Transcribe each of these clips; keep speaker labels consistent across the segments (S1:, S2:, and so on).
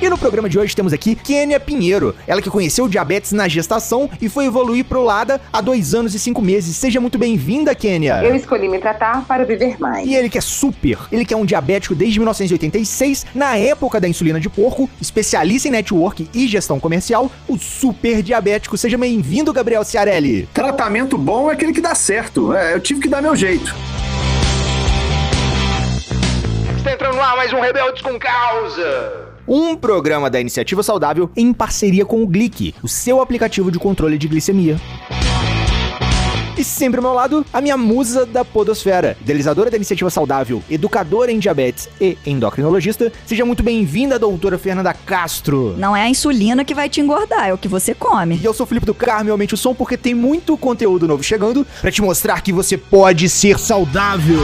S1: E no programa de hoje temos aqui Kênia Pinheiro, ela que conheceu o diabetes na gestação e foi evoluir pro LADA há dois anos e cinco meses. Seja muito bem-vinda, Kênia.
S2: Eu escolhi me tratar para viver mais.
S1: E ele que é super, ele que é um diabético desde 1986, na época da insulina de porco, especialista em network e gestão comercial, o super diabético. Seja bem-vindo, Gabriel Ciarelli.
S3: Tratamento bom é aquele que dá certo. É, eu tive que dar meu jeito.
S1: Está entrando ar mais um Rebeldes com Causa um programa da Iniciativa Saudável em parceria com o Glic, o seu aplicativo de controle de glicemia. E sempre ao meu lado, a minha musa da podosfera, idealizadora da iniciativa saudável, educadora em diabetes e endocrinologista. Seja muito bem-vinda, doutora Fernanda Castro.
S4: Não é a insulina que vai te engordar, é o que você come.
S1: E eu sou o Felipe do Carmo, aumente o som, porque tem muito conteúdo novo chegando para te mostrar que você pode ser saudável.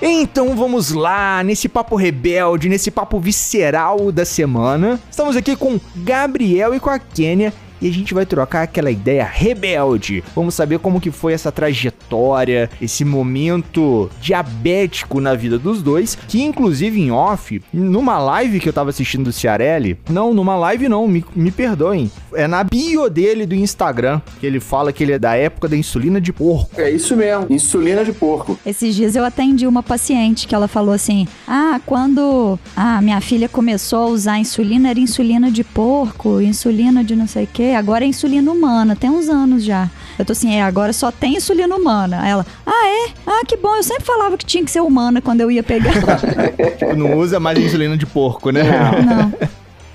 S1: Então vamos lá, nesse papo rebelde, nesse papo visceral da semana. Estamos aqui com Gabriel e com a Kênia e a gente vai trocar aquela ideia rebelde. Vamos saber como que foi essa trajetória, esse momento diabético na vida dos dois, que inclusive em off, numa live que eu tava assistindo do Ciarelli, não, numa live não, me, me perdoem, é na bio dele do Instagram, que ele fala que ele é da época da insulina de porco.
S3: É isso mesmo, insulina de porco.
S4: Esses dias eu atendi uma paciente que ela falou assim: "Ah, quando a minha filha começou a usar insulina, era insulina de porco, insulina de não sei o quê agora é insulina humana, tem uns anos já. Eu tô assim, é, agora só tem insulina humana. Ela, ah, é? Ah, que bom, eu sempre falava que tinha que ser humana quando eu ia pegar.
S1: tipo, não usa mais insulina de porco, né?
S4: Não. não.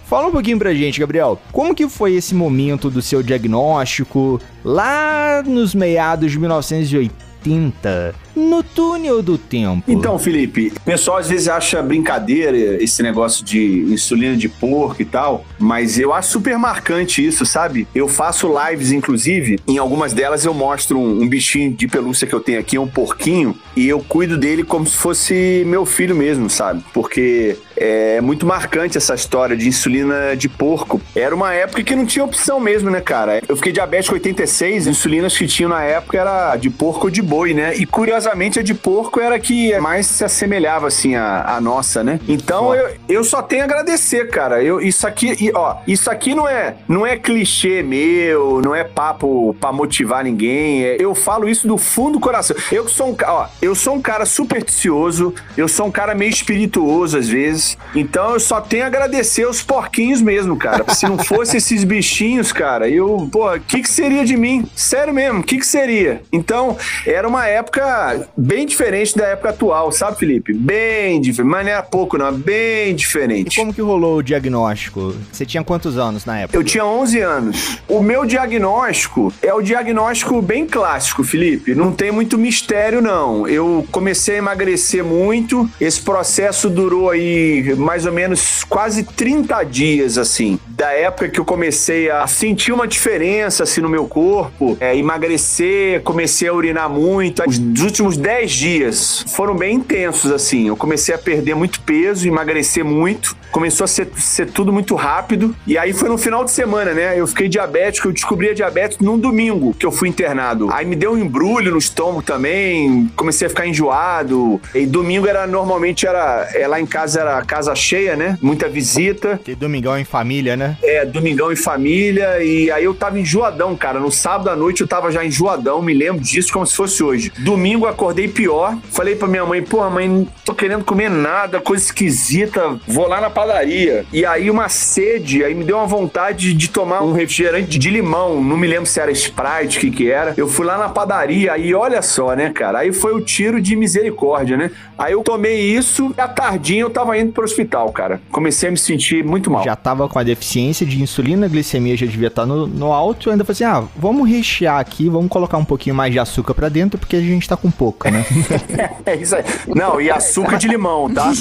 S1: Fala um pouquinho pra gente, Gabriel. Como que foi esse momento do seu diagnóstico lá nos meados de 1980? No túnel do tempo.
S3: Então, Felipe, o pessoal às vezes acha brincadeira esse negócio de insulina de porco e tal, mas eu acho super marcante isso, sabe? Eu faço lives, inclusive, em algumas delas eu mostro um, um bichinho de pelúcia que eu tenho aqui, um porquinho, e eu cuido dele como se fosse meu filho mesmo, sabe? Porque é muito marcante essa história de insulina de porco. Era uma época que não tinha opção mesmo, né, cara? Eu fiquei diabético 86, insulinas que tinham na época era de porco ou de boi, né? E curiosamente curiosamente, a de porco era que mais se assemelhava, assim, à, à nossa, né? Então, eu, eu só tenho a agradecer, cara. Eu, isso aqui, ó, isso aqui não é, não é clichê meu, não é papo pra motivar ninguém. É, eu falo isso do fundo do coração. Eu sou um, ó, eu sou um cara supersticioso, eu sou um cara meio espirituoso às vezes. Então, eu só tenho a agradecer os porquinhos mesmo, cara. Se não fosse esses bichinhos, cara, eu, pô, o que que seria de mim? Sério mesmo, o que que seria? Então, era uma época bem diferente da época atual, sabe, Felipe? Bem diferente. Mas não era pouco, não. Bem diferente.
S1: E como que rolou o diagnóstico? Você tinha quantos anos na época?
S3: Eu tinha 11 anos. O meu diagnóstico é o diagnóstico bem clássico, Felipe. Não tem muito mistério, não. Eu comecei a emagrecer muito. Esse processo durou aí mais ou menos quase 30 dias, assim. Da época que eu comecei a sentir uma diferença, assim, no meu corpo. É, emagrecer, comecei a urinar muito. Os últimos últimos 10 dias foram bem intensos, assim. Eu comecei a perder muito peso, emagrecer muito. Começou a ser, ser tudo muito rápido. E aí foi no final de semana, né? Eu fiquei diabético, eu descobri a diabetes num domingo que eu fui internado. Aí me deu um embrulho no estômago também, comecei a ficar enjoado. E domingo era normalmente era é, lá em casa era casa cheia, né? Muita visita.
S1: Que domingão em família, né?
S3: É, domingão em família. E aí eu tava enjoadão, cara. No sábado à noite eu tava já enjoadão, me lembro disso como se fosse hoje. Domingo acordei pior. Falei pra minha mãe, porra, mãe, não tô querendo comer nada, coisa esquisita. Vou lá na padaria. E aí uma sede, aí me deu uma vontade de tomar um refrigerante de limão. Não me lembro se era Sprite, o que que era. Eu fui lá na padaria e olha só, né, cara? Aí foi o tiro de misericórdia, né? Aí eu tomei isso e à tardinha eu tava indo pro hospital, cara. Comecei a me sentir muito mal.
S1: Já tava com a deficiência de insulina, glicemia já devia estar no, no alto. Eu ainda falei assim: ah, vamos rechear aqui, vamos colocar um pouquinho mais de açúcar pra dentro, porque a gente tá com pouca, né?
S3: É isso aí. Não, e açúcar de limão, tá?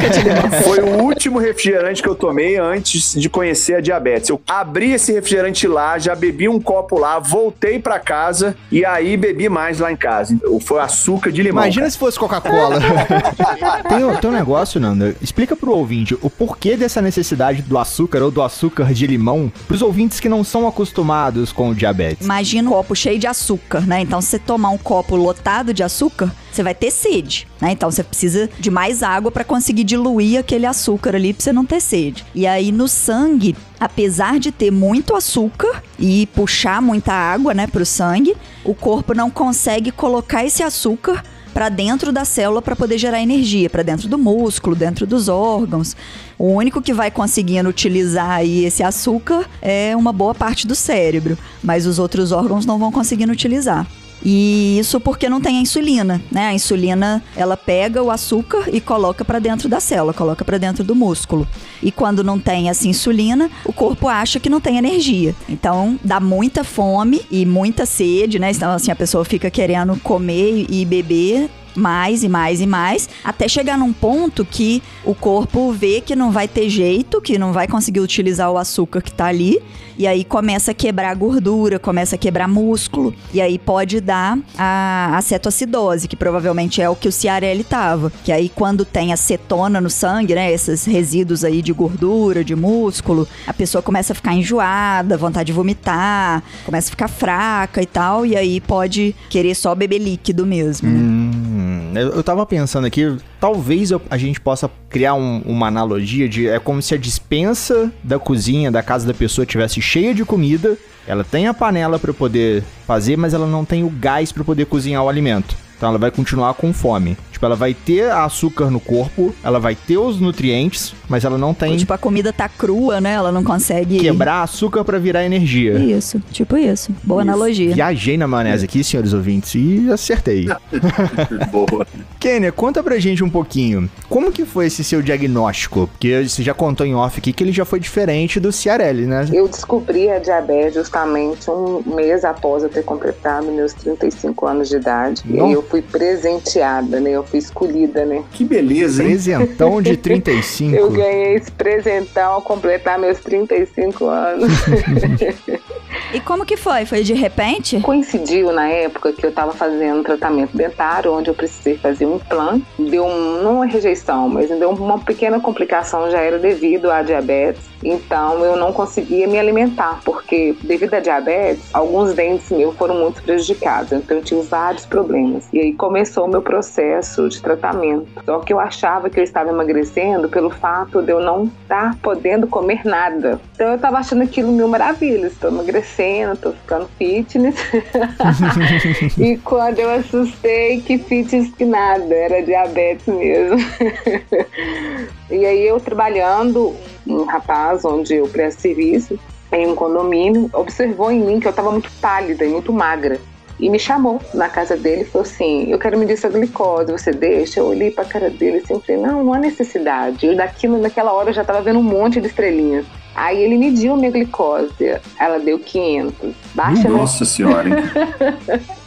S3: Foi o último refrigerante que eu tomei antes de conhecer a diabetes. Eu abri esse refrigerante lá, já bebi um copo lá, voltei pra casa e aí bebi mais lá em casa. Foi açúcar de limão.
S1: Imagina
S3: cara.
S1: se fosse Coca-Cola. tem, um- tem um negócio, Nanda. Explica pro ouvinte o porquê dessa necessidade do açúcar ou do açúcar de limão pros ouvintes que não são acostumados com o diabetes.
S4: Imagina um copo cheio de açúcar, né? Então, se você tomar um copo lotado de açúcar, você vai ter sede, né? Então, você precisa de mais água para conseguir diluir aquele açúcar ali pra você não ter sede. E aí, no sangue, apesar de ter muito açúcar e puxar muita água, né, pro sangue, o corpo não consegue colocar esse açúcar para dentro da célula para poder gerar energia, para dentro do músculo, dentro dos órgãos. O único que vai conseguindo utilizar aí esse açúcar é uma boa parte do cérebro, mas os outros órgãos não vão conseguindo utilizar. E isso porque não tem a insulina, né? A insulina, ela pega o açúcar e coloca para dentro da célula, coloca para dentro do músculo. E quando não tem essa insulina, o corpo acha que não tem energia. Então, dá muita fome e muita sede, né? Então, assim, a pessoa fica querendo comer e beber mais e mais e mais, até chegar num ponto que o corpo vê que não vai ter jeito, que não vai conseguir utilizar o açúcar que tá ali, e aí começa a quebrar gordura, começa a quebrar músculo, e aí pode dar a acetoacidose, que provavelmente é o que o Ciarelli tava, que aí quando tem acetona no sangue, né, esses resíduos aí de gordura, de músculo, a pessoa começa a ficar enjoada, vontade de vomitar, começa a ficar fraca e tal, e aí pode querer só beber líquido mesmo, né?
S1: Hum, eu, tava pensando aqui, talvez eu- a gente possa criar um- uma analogia de é como se a dispensa da cozinha da casa da pessoa tivesse cheia de comida, ela tem a panela para poder fazer, mas ela não tem o gás para poder cozinhar o alimento. Então ela vai continuar com fome. Tipo, ela vai ter açúcar no corpo, ela vai ter os nutrientes, mas ela não tem
S4: Tipo, a comida tá crua, né? Ela não consegue.
S1: quebrar açúcar para virar energia.
S4: Isso, tipo isso. Boa analogia.
S1: Viajei na maionese aqui, senhores ouvintes, e acertei.
S3: Boa.
S1: Kênia, conta pra gente um pouquinho. Como que foi esse seu diagnóstico? Porque você já contou em off aqui que ele já foi diferente do Ciarelli, né?
S2: Eu descobri a diabetes justamente um mês após eu ter completado meus 35 anos de idade. E
S1: Não.
S2: aí eu fui presenteada, né? Eu fui escolhida, né?
S3: Que beleza, hein?
S1: Presentão de 35.
S2: Eu ganhei esse presentão ao completar meus 35 anos.
S4: E como que foi? Foi de repente?
S2: Coincidiu na época que eu estava fazendo um tratamento dentário, onde eu precisei fazer um implante. Deu um, não uma rejeição, mas deu uma pequena complicação, já era devido à diabetes. Então eu não conseguia me alimentar, porque devido à diabetes, alguns dentes meus foram muito prejudicados. Então eu tive vários problemas. E aí começou o meu processo de tratamento. Só que eu achava que eu estava emagrecendo pelo fato de eu não estar podendo comer nada. Então eu estava achando aquilo mil maravilhas. Estou emagrecendo, estou ficando fitness. e quando eu assustei, que fitness que nada, era diabetes mesmo. e aí eu trabalhando, um rapaz onde eu presto serviço, em um condomínio, observou em mim que eu estava muito pálida e muito magra. E me chamou na casa dele e falou assim: Eu quero medir sua glicose, você deixa? Eu olhei pra cara dele assim, falei: Não, não há necessidade. Eu daquilo, naquela hora eu já tava vendo um monte de estrelinhas. Aí ele mediu a minha glicose, ela deu 500. Baixa, né?
S3: Nossa senhora, hein?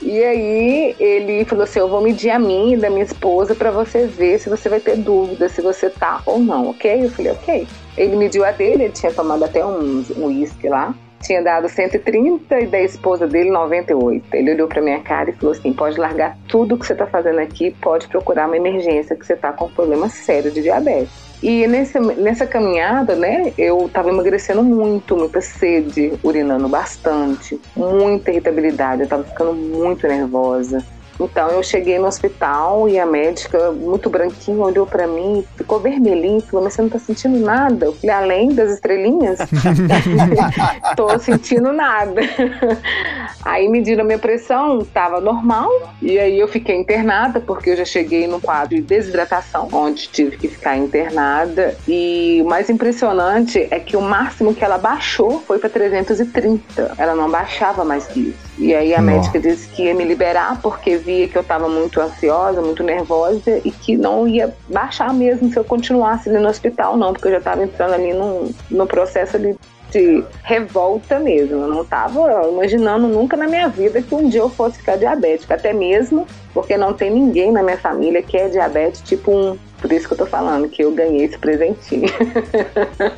S2: E aí ele falou assim: Eu vou medir a minha e da minha esposa pra você ver se você vai ter dúvida se você tá ou não, ok? Eu falei: Ok. Ele mediu a dele, ele tinha tomado até um um uísque lá. Tinha dado 130 e da esposa dele 98. Ele olhou pra minha cara e falou assim: pode largar tudo que você tá fazendo aqui, pode procurar uma emergência, que você tá com um problema sério de diabetes. E nessa, nessa caminhada, né, eu tava emagrecendo muito, muita sede, urinando bastante, muita irritabilidade, eu tava ficando muito nervosa. Então eu cheguei no hospital e a médica, muito branquinha, olhou pra mim, ficou vermelhinha, falou: Mas você não tá sentindo nada? Eu falei: Além das estrelinhas? Tô sentindo nada. Aí mediram a minha pressão, tava normal, e aí eu fiquei internada, porque eu já cheguei num quadro de desidratação, onde tive que ficar internada. E o mais impressionante é que o máximo que ela baixou foi pra 330. Ela não baixava mais que isso. E aí a
S1: Nossa.
S2: médica disse que ia me liberar porque via que eu estava muito ansiosa, muito nervosa e que não ia baixar mesmo se eu continuasse ali no hospital, não, porque eu já estava entrando ali num, no processo ali de revolta mesmo. Eu não estava imaginando nunca na minha vida que um dia eu fosse ficar diabética, até mesmo porque não tem ninguém na minha família que é diabetes tipo 1. Por isso que eu tô falando que eu ganhei esse presentinho.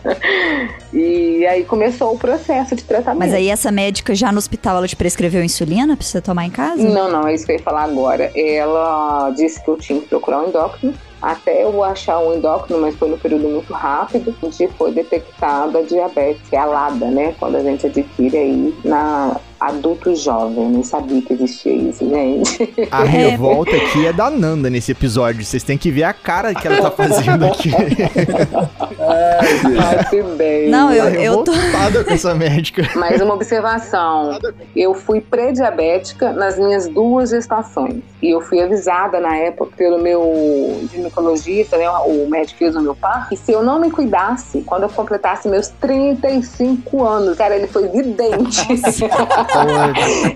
S2: e aí começou o processo de tratamento.
S4: Mas aí essa médica já no hospital ela te prescreveu insulina pra você tomar em casa?
S2: Não, não, é isso que eu ia falar agora. Ela disse que eu tinha que procurar um endócrino até eu achar um endócrino, mas foi no período muito rápido, onde foi detectada a diabetes, que é a LADA, né? Quando a gente adquire aí na adulto jovem, nem sabia que existia isso, gente.
S1: A revolta aqui é da Nanda nesse episódio. Vocês têm que ver a cara que ela tá fazendo aqui.
S2: Ai, que bem.
S4: Não, eu,
S1: Tá
S4: eu tô.
S1: com essa médica.
S2: Mais uma observação. Eu fui pré-diabética nas minhas duas gestações. E eu fui avisada na época pelo meu ginecologista, né, o médico que fez o meu par, que se eu não me cuidasse, quando eu completasse meus 35 anos, cara, ele foi vidente.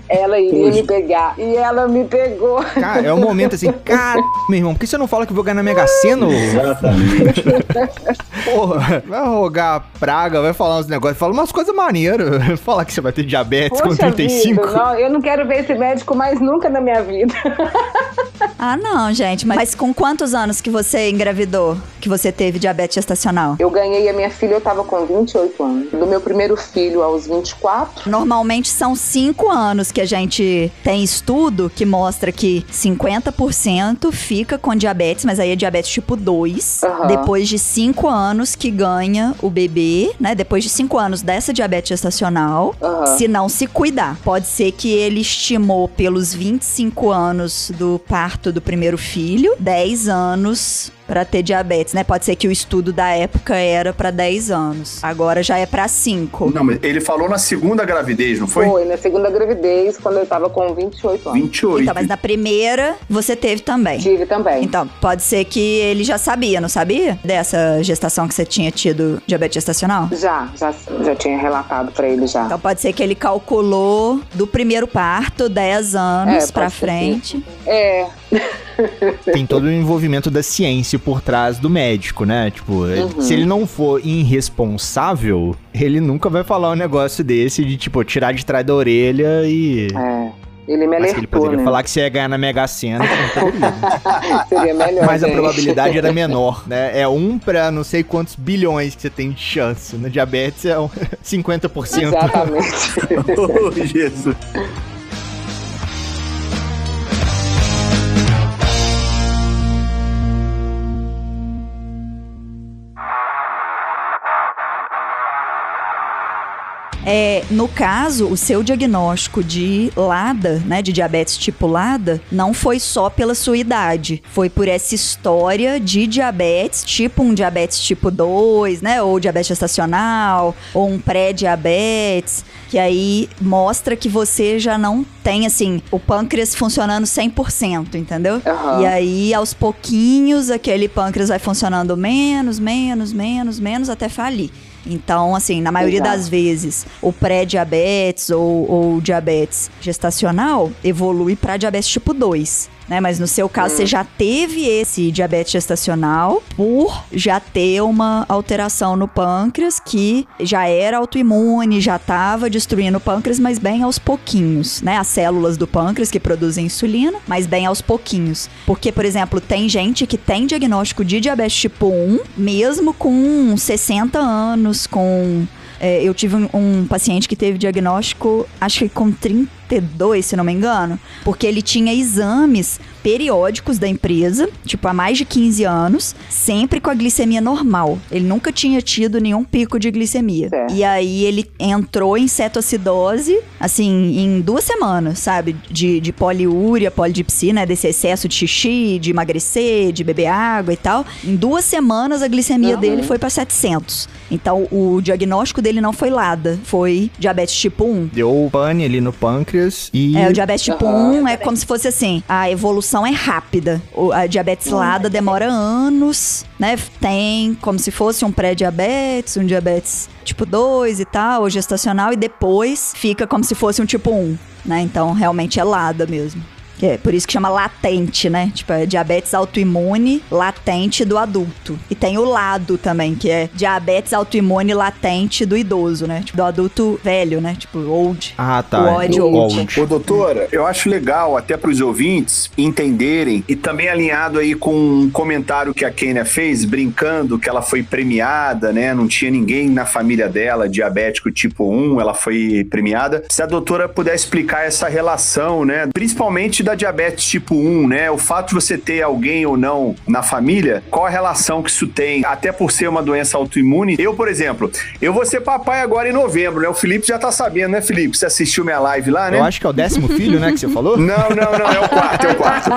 S2: ela iria me pegar. E ela me pegou.
S1: Cara, é um momento assim, cara, meu irmão, por que você não fala que eu vou ganhar na Mega Sena?
S3: Exatamente.
S1: Porra, vai rogar praga, vai falar uns negócios, fala umas coisas maneiras. Falar que você vai ter diabetes com
S2: Poxa
S1: 35.
S2: vida, não, eu não quero ver esse médico mais nunca na minha vida.
S4: Ah, não, gente. Mas, mas com quantos anos que você engravidou? Que você teve diabetes gestacional?
S2: Eu ganhei a minha filha, eu tava com 28 anos. Do meu primeiro filho aos 24.
S4: Normalmente são 5 anos que a gente tem estudo que mostra que 50% fica com diabetes, mas aí é diabetes tipo 2.
S2: Aham.
S4: Depois de 5 anos que ganha o bebê, né? Depois de 5 anos dessa diabetes gestacional,
S2: Aham.
S4: se não se cuidar. Pode ser que ele estimou pelos 25 anos do parto do primeiro filho, 10 anos pra ter diabetes, né? Pode ser que o estudo da época era pra 10 anos. Agora já é pra 5.
S3: Não, mas ele falou na segunda gravidez, não foi?
S2: Foi na segunda gravidez, quando eu tava com 28 anos.
S3: 28.
S4: Então, mas na primeira você teve também.
S2: Tive também.
S4: Então, pode ser que ele já sabia, não sabia? Dessa gestação que você tinha tido diabetes gestacional?
S2: Já, já, já tinha relatado pra ele já.
S4: Então pode ser que ele calculou do primeiro parto 10 anos
S2: É,
S4: pra
S2: ser
S4: frente.
S2: É,
S1: Tem todo o envolvimento da ciência por trás do médico, né? Tipo, se ele não for irresponsável, ele nunca vai falar um negócio desse de, tipo, tirar de trás da orelha e.
S2: é. Ele me
S1: Mas que ele
S2: alertou,
S1: poderia
S2: né?
S1: falar que você ia ganhar na Mega Sena. que não poderia.
S2: Seria melhor,
S1: Mas a
S2: gente.
S1: probabilidade era menor, né? É um pra não sei quantos bilhões que você tem de chance. No diabetes é um 50%.
S2: Exatamente.
S3: Oh, Jesus.
S4: É, no caso, o seu diagnóstico de LADA, né, de diabetes tipo LADA, não foi só pela sua idade, foi por essa história de diabetes, tipo um diabetes tipo 2, né, ou diabetes gestacional, ou um pré-diabetes, que aí mostra que você já não tem, assim, o pâncreas funcionando 100%, entendeu?
S2: Aham.
S4: E aí, aos pouquinhos, aquele pâncreas vai funcionando menos, menos, menos, menos, até falir. Então, assim, na maioria
S2: Exato.
S4: das vezes, o pré-diabetes ou, ou diabetes gestacional evolui para diabetes tipo 2. Né? Mas no seu caso, você já teve esse diabetes gestacional por já ter uma alteração no pâncreas que já era autoimune, já estava destruindo o pâncreas, mas bem aos pouquinhos, né? As células do pâncreas que produzem insulina, mas bem aos pouquinhos. Porque, por exemplo, tem gente que tem diagnóstico de diabetes tipo 1, mesmo com 60 anos, com é, eu tive um, um paciente que teve diagnóstico, acho que com 32, se não me engano, porque ele tinha exames periódicos da empresa, tipo há mais de 15 anos, sempre com a glicemia normal. Ele nunca tinha tido nenhum pico de glicemia.
S2: Certo.
S4: E aí ele entrou em cetoacidose, assim, em duas semanas, sabe? De, de poliúria, polidipsia, né? Desse excesso de xixi, de emagrecer, de beber água e tal. Em duas semanas a glicemia
S2: Uhum.
S4: dele foi pra 700. Então o diagnóstico dele não foi LADA, foi diabetes tipo 1.
S1: Deu pane ali no pâncreas e.
S4: É, o diabetes tipo
S2: Aham.
S4: 1 é como se fosse assim, a evolução é rápida. O, a diabetes LADA demora anos, né? Tem como se fosse um pré-diabetes, um diabetes tipo 2 e tal, ou gestacional, e depois fica como se fosse um tipo 1, né? Então realmente é LADA mesmo. Que é por isso que chama latente, né? Tipo, é diabetes autoimune latente do adulto. E tem o lado também, que é diabetes autoimune latente do idoso, né? Tipo, do adulto velho, né? Tipo, old.
S1: Ah, tá.
S4: O odd
S1: O
S4: old.
S1: old.
S3: Ô, doutora, eu acho legal até para os ouvintes entenderem e também alinhado aí com um comentário que a Kênia fez, brincando que ela foi premiada, né? Não tinha ninguém na família dela diabético tipo 1, ela foi premiada. Se a doutora puder explicar essa relação, né? Principalmente da diabetes tipo 1, né? O fato de você ter alguém ou não na família, qual a relação que isso tem? Até por ser uma doença autoimune. Eu, por exemplo, eu vou ser papai agora em novembro, né? O Felipe já tá sabendo, né, Felipe? Você assistiu minha live lá, né?
S1: Eu acho que é o décimo filho, né, que você falou?
S3: Não, não, não, é o quarto, é o quarto.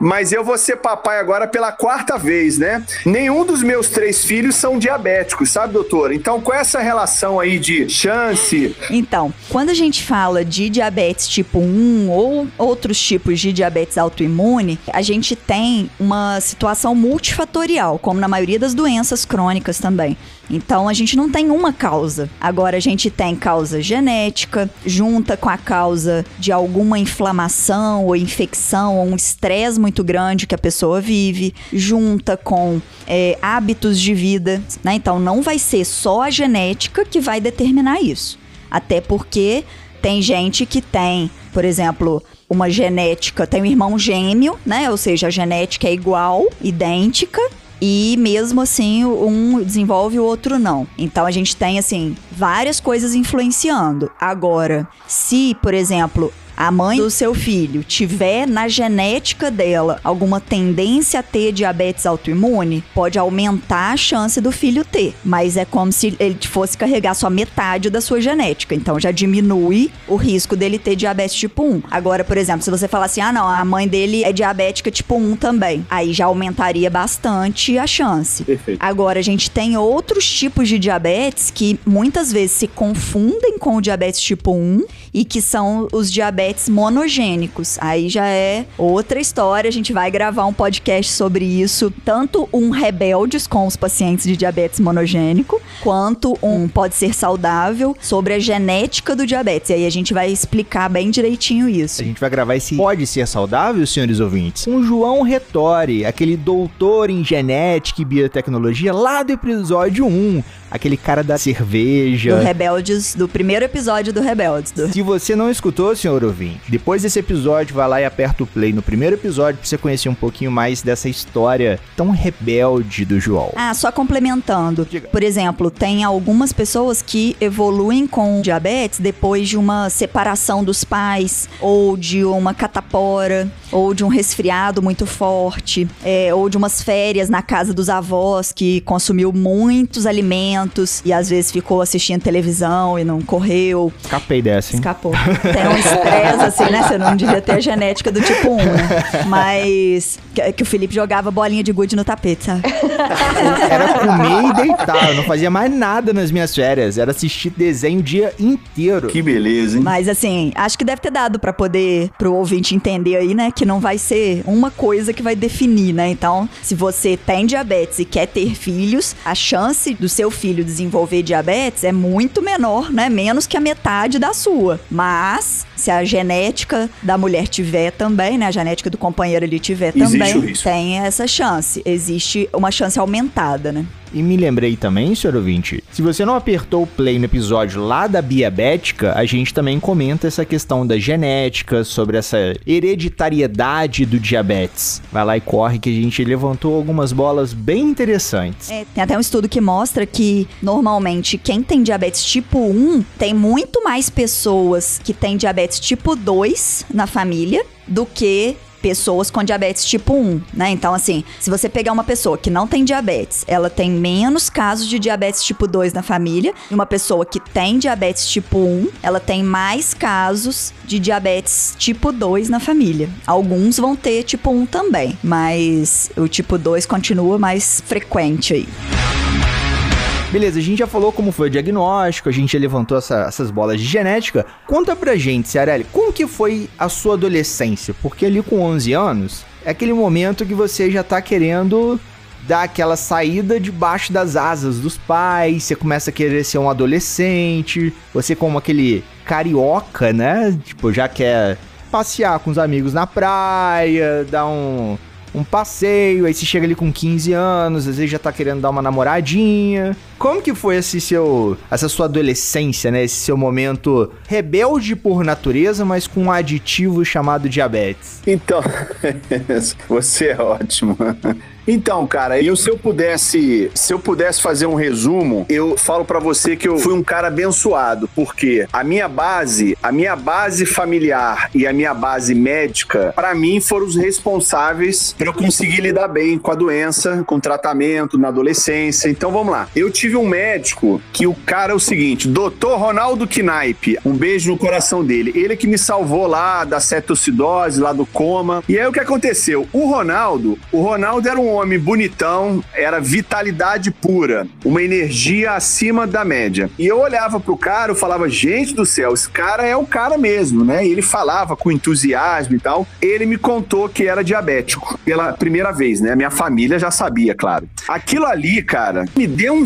S3: Mas eu vou ser papai agora pela quarta vez, né? Nenhum dos meus três filhos são diabéticos, sabe, doutor? Então, qual é essa relação aí de chance?
S4: Então, quando a gente fala de diabetes tipo 1 ou outros tipos de diabetes autoimune, a gente tem uma situação multifatorial, como na maioria das doenças crônicas também. Então a gente não tem uma causa. Agora a gente tem causa genética, junta com a causa de alguma inflamação ou infecção ou um estresse muito grande que a pessoa vive, junta com é, hábitos de vida, né? Então não vai ser só a genética que vai determinar isso. Até porque tem gente que tem, por exemplo, uma genética, tem um irmão gêmeo, né? Ou seja, a genética é igual, idêntica, e mesmo assim um desenvolve o outro não. Então a gente tem assim várias coisas influenciando. Agora, se, por exemplo, a mãe do seu filho tiver na genética dela alguma tendência a ter diabetes autoimune, pode aumentar a chance do filho ter. Mas é como se ele fosse carregar só metade da sua genética. Então já diminui o risco dele ter diabetes tipo 1. Agora, por exemplo, se você falar assim: ah, não, a mãe dele é diabética tipo 1 também. Aí já aumentaria bastante a chance.
S3: Perfeito.
S4: Agora, a gente tem outros tipos de diabetes que muitas vezes se confundem com o diabetes tipo 1 e que são os diabetes monogênicos. Aí já é outra história, a gente vai gravar um podcast sobre isso, tanto um rebeldes com os pacientes de diabetes monogênico, quanto um pode ser saudável sobre a genética do diabetes. E aí a gente vai explicar bem direitinho isso.
S1: A gente vai gravar esse Pode Ser Saudável, senhores ouvintes, com João Retori, aquele doutor em genética e biotecnologia lá do episódio 1, aquele cara da cerveja.
S4: Do Rebeldes, do primeiro episódio do Rebeldes. Do...
S1: Se você não escutou, senhor ouvinte, depois desse episódio, vai lá e aperta o play no primeiro episódio pra você conhecer um pouquinho mais dessa história tão rebelde do João.
S4: Ah, só complementando.
S1: Diga.
S4: Por exemplo, tem algumas pessoas que evoluem com diabetes depois de uma separação dos pais, ou de uma catapora, ou de um resfriado muito forte, é, ou de umas férias na casa dos avós que consumiu muitos alimentos e às vezes ficou assistindo televisão e não correu.
S1: Escapei dessa, hein?
S4: Escapou. Tem um estresse, assim, né? Você não devia ter a genética do tipo 1, né? Mas que, que o Felipe jogava bolinha de gude no tapete, sabe?
S1: Era comer e deitar. Eu não fazia mais nada nas minhas férias. Era assistir desenho o dia inteiro.
S3: Que beleza, hein?
S4: Mas assim, acho que deve ter dado pra poder pro ouvinte entender aí, né, que não vai ser uma coisa que vai definir, né? Então, se você tem diabetes e quer ter filhos, a chance do seu filho desenvolver diabetes é muito menor, né? Menos que a metade da sua. Mas se a genética da mulher tiver também, né, a genética do companheiro ali tiver também, tem essa chance. Existe uma chance aumentada, né?
S1: E me lembrei também, senhor ouvinte, se você não apertou o play no episódio lá da Biabética, a gente também comenta essa questão da genética, sobre essa hereditariedade do diabetes. Vai lá e corre que a gente levantou algumas bolas bem interessantes.
S4: É, tem até um estudo que mostra que, normalmente, quem tem diabetes tipo 1 tem muito mais pessoas que têm diabetes tipo 2 na família do que pessoas com diabetes tipo 1, né? Então, assim, se você pegar uma pessoa que não tem diabetes, ela tem menos casos de diabetes tipo 2 na família, e uma pessoa que tem diabetes tipo 1, ela tem mais casos de diabetes tipo 2 na família. Alguns vão ter tipo 1 também, mas o tipo 2 continua mais frequente aí.
S1: Beleza, a gente já falou como foi o diagnóstico, a gente já levantou essa- essas bolas de genética. Conta pra gente, Ciarelli, como que foi a sua adolescência? Porque ali com 11 anos, é aquele momento que você já tá querendo dá aquela saída debaixo das asas dos pais, você começa a querer ser um adolescente, você como aquele carioca, né? Tipo, já quer passear com os amigos na praia, dar um um passeio, aí você chega ali com 15 anos, às vezes já tá querendo dar uma namoradinha. Como que foi esse seu, essa sua adolescência, né? Esse seu momento rebelde por natureza, mas com um aditivo chamado diabetes?
S3: Então, você é ótimo. Então, cara, eu se eu pudesse, se eu pudesse fazer um resumo, eu falo para você que eu fui um cara abençoado, porque a minha base, a minha base familiar e a minha base médica, para mim foram os responsáveis para eu conseguir lidar bem com a doença, com o tratamento na adolescência. Então, vamos lá. Eu tive um médico que o cara é o seguinte, Dr. Ronaldo Knaip, um beijo no coração dele. Ele que me salvou lá da cetocidose, lá do coma. E aí o que aconteceu? O Ronaldo, o Ronaldo era um homem bonitão, era vitalidade pura, uma energia acima da média. E eu olhava pro cara, eu falava, gente do céu, esse cara é o cara mesmo, né? E ele falava com entusiasmo e tal. Ele me contou que era diabético pela primeira vez, né? Minha família já sabia, claro. Aquilo ali, cara, me deu um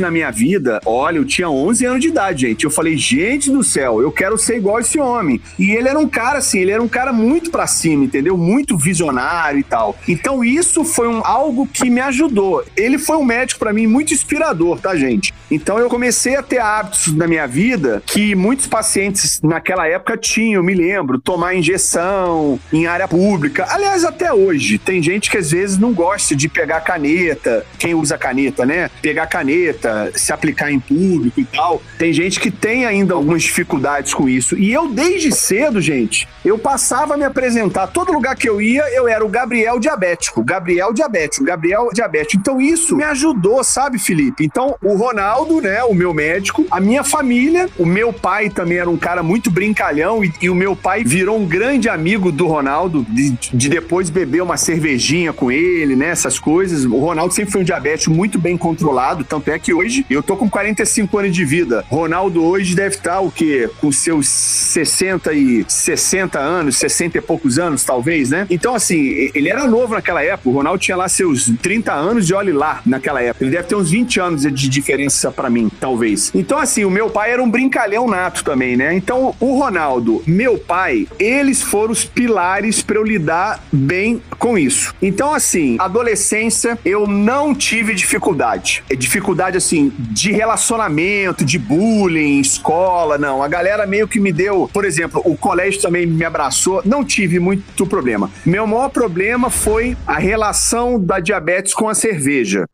S3: na minha vida. Olha, eu tinha 11 anos de idade, gente. Eu falei, gente do céu, eu quero ser igual esse homem. E ele era um cara assim, ele era um cara muito pra cima, entendeu? Muito visionário e tal. Então isso foi um algo que me ajudou. Ele foi um médico para mim muito inspirador, tá, gente? Então eu comecei a ter hábitos na minha vida que muitos pacientes naquela época tinham, me lembro, tomar injeção em área pública. Aliás, até hoje, tem gente que às vezes não gosta de pegar caneta, quem usa caneta, né? Pegar caneta, se aplicar em público e tal. Tem gente que tem ainda algumas dificuldades com isso. E eu, desde cedo, gente, eu passava a me apresentar. Todo lugar que eu ia, eu era o Gabriel diabético. Gabriel diabético Gabriel diabético. Então isso me ajudou, sabe, Felipe? Então o Ronaldo, né, o meu médico, a minha família, o meu pai também era um cara muito brincalhão e, e o meu pai virou um grande amigo do Ronaldo, de, de, depois beber uma cervejinha com ele, né, essas coisas. O Ronaldo sempre foi um diabético muito bem controlado, tanto é que hoje eu tô com 45 anos de vida. Ronaldo hoje deve estar o quê? Com seus 60 e 60 anos, 60 e poucos anos, talvez, né? Então, assim, ele era novo naquela época. O Ronaldo tinha lá seus 30 anos de olhe lá naquela época. Ele deve ter uns 20 anos de diferença para mim, talvez. Então, assim, o meu pai era um brincalhão nato também, né? Então, o Ronaldo, meu pai, eles foram os pilares para eu lidar bem com isso. Então, assim, adolescência, eu não tive dificuldade. É dificuldade, assim, de relacionamento, de bullying, escola, não. A galera meio que me deu, por exemplo, o colégio também me abraçou. Não tive muito problema. Meu maior problema foi a relação da diabetes com a cerveja.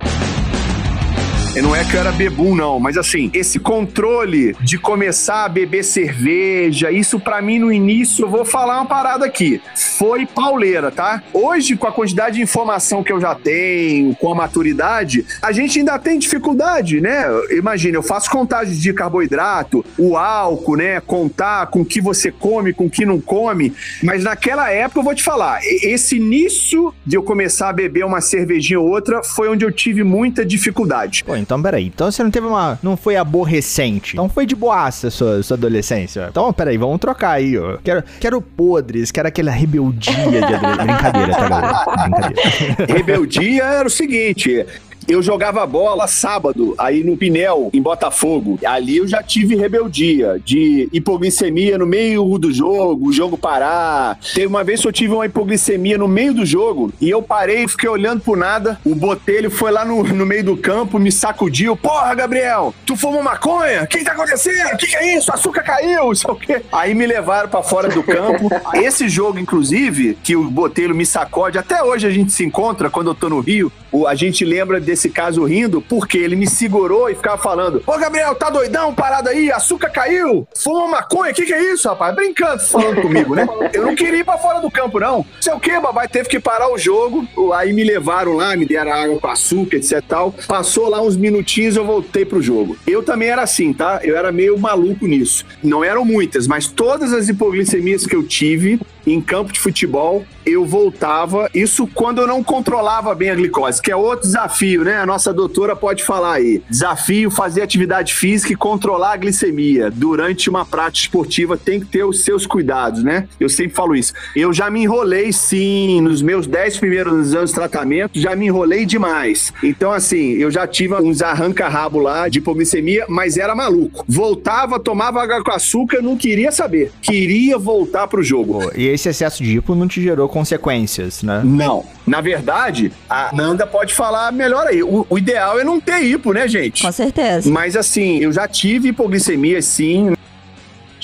S3: E não é que eu era bebum, não, mas assim, esse controle de começar a beber cerveja, isso para mim no início, eu vou falar uma parada aqui. Foi pauleira, tá? Hoje, com a quantidade de informação que eu já tenho, com a maturidade, a gente ainda tem dificuldade, né? Imagina, eu faço contagem de carboidrato, o álcool, né? Contar com o que você come, com o que não come. Mas naquela época, eu vou te falar, esse início de eu começar a beber uma cervejinha ou outra foi onde eu tive muita dificuldade.
S1: Pô, então peraí. Então você não teve uma. Não foi aborrecente. Então foi de boaça sua, sua adolescência. Então, peraí, vamos trocar aí, ó. Quero, quero podres, quero aquela rebeldia de adolescência. Brincadeira, tá, galera?
S3: Brincadeira. Rebeldia era o seguinte: eu jogava bola sábado, aí no Pinel, em Botafogo. Ali eu já tive rebeldia, de hipoglicemia no meio do jogo, o jogo parar. Teve uma vez que eu tive uma hipoglicemia no meio do jogo e eu parei, fiquei olhando por nada. O Botelho foi lá no, no meio do campo, me sacudiu. Porra, Gabriel, tu fumou maconha? O que, que tá acontecendo? O que, que é isso? O açúcar caiu, sei o quê. Aí me levaram para fora do campo. Esse jogo, inclusive, que o Botelho me sacode, até hoje a gente se encontra quando eu tô no Rio, a gente lembra desse caso rindo porque ele me segurou e ficava falando: Ô Gabriel, tá doidão? Parada aí, açúcar caiu, fuma maconha, o que, que é isso, rapaz? Brincando, falando comigo, né? Eu não queria ir pra fora do campo, não. Sei o que, babai, teve que parar o jogo, aí me levaram lá, me deram água com açúcar, etc tal. Passou lá uns minutinhos, eu voltei pro jogo. Eu também era assim, tá? Eu era meio maluco nisso. Não eram muitas, mas todas as hipoglicemias que eu tive em campo de futebol eu voltava, isso quando eu não controlava bem a glicose, que é outro desafio, né? A nossa doutora pode falar aí. Desafio fazer atividade física e controlar a glicemia. Durante uma prática esportiva tem que ter os seus cuidados, né? Eu sempre falo isso. Eu já me enrolei sim, nos meus 10 primeiros anos de tratamento, já me enrolei demais. Então, assim, eu já tive uns arranca-rabo lá de hipoglicemia, mas era maluco. Voltava, tomava água com açúcar, não queria saber. Queria voltar pro jogo.
S1: E esse excesso de hipo não te gerou consequências, né?
S3: Não. Na verdade, a Nanda pode falar melhor aí. O, o ideal é não ter hipo, né, gente?
S4: Com certeza.
S3: Mas assim, eu já tive hipoglicemia, sim.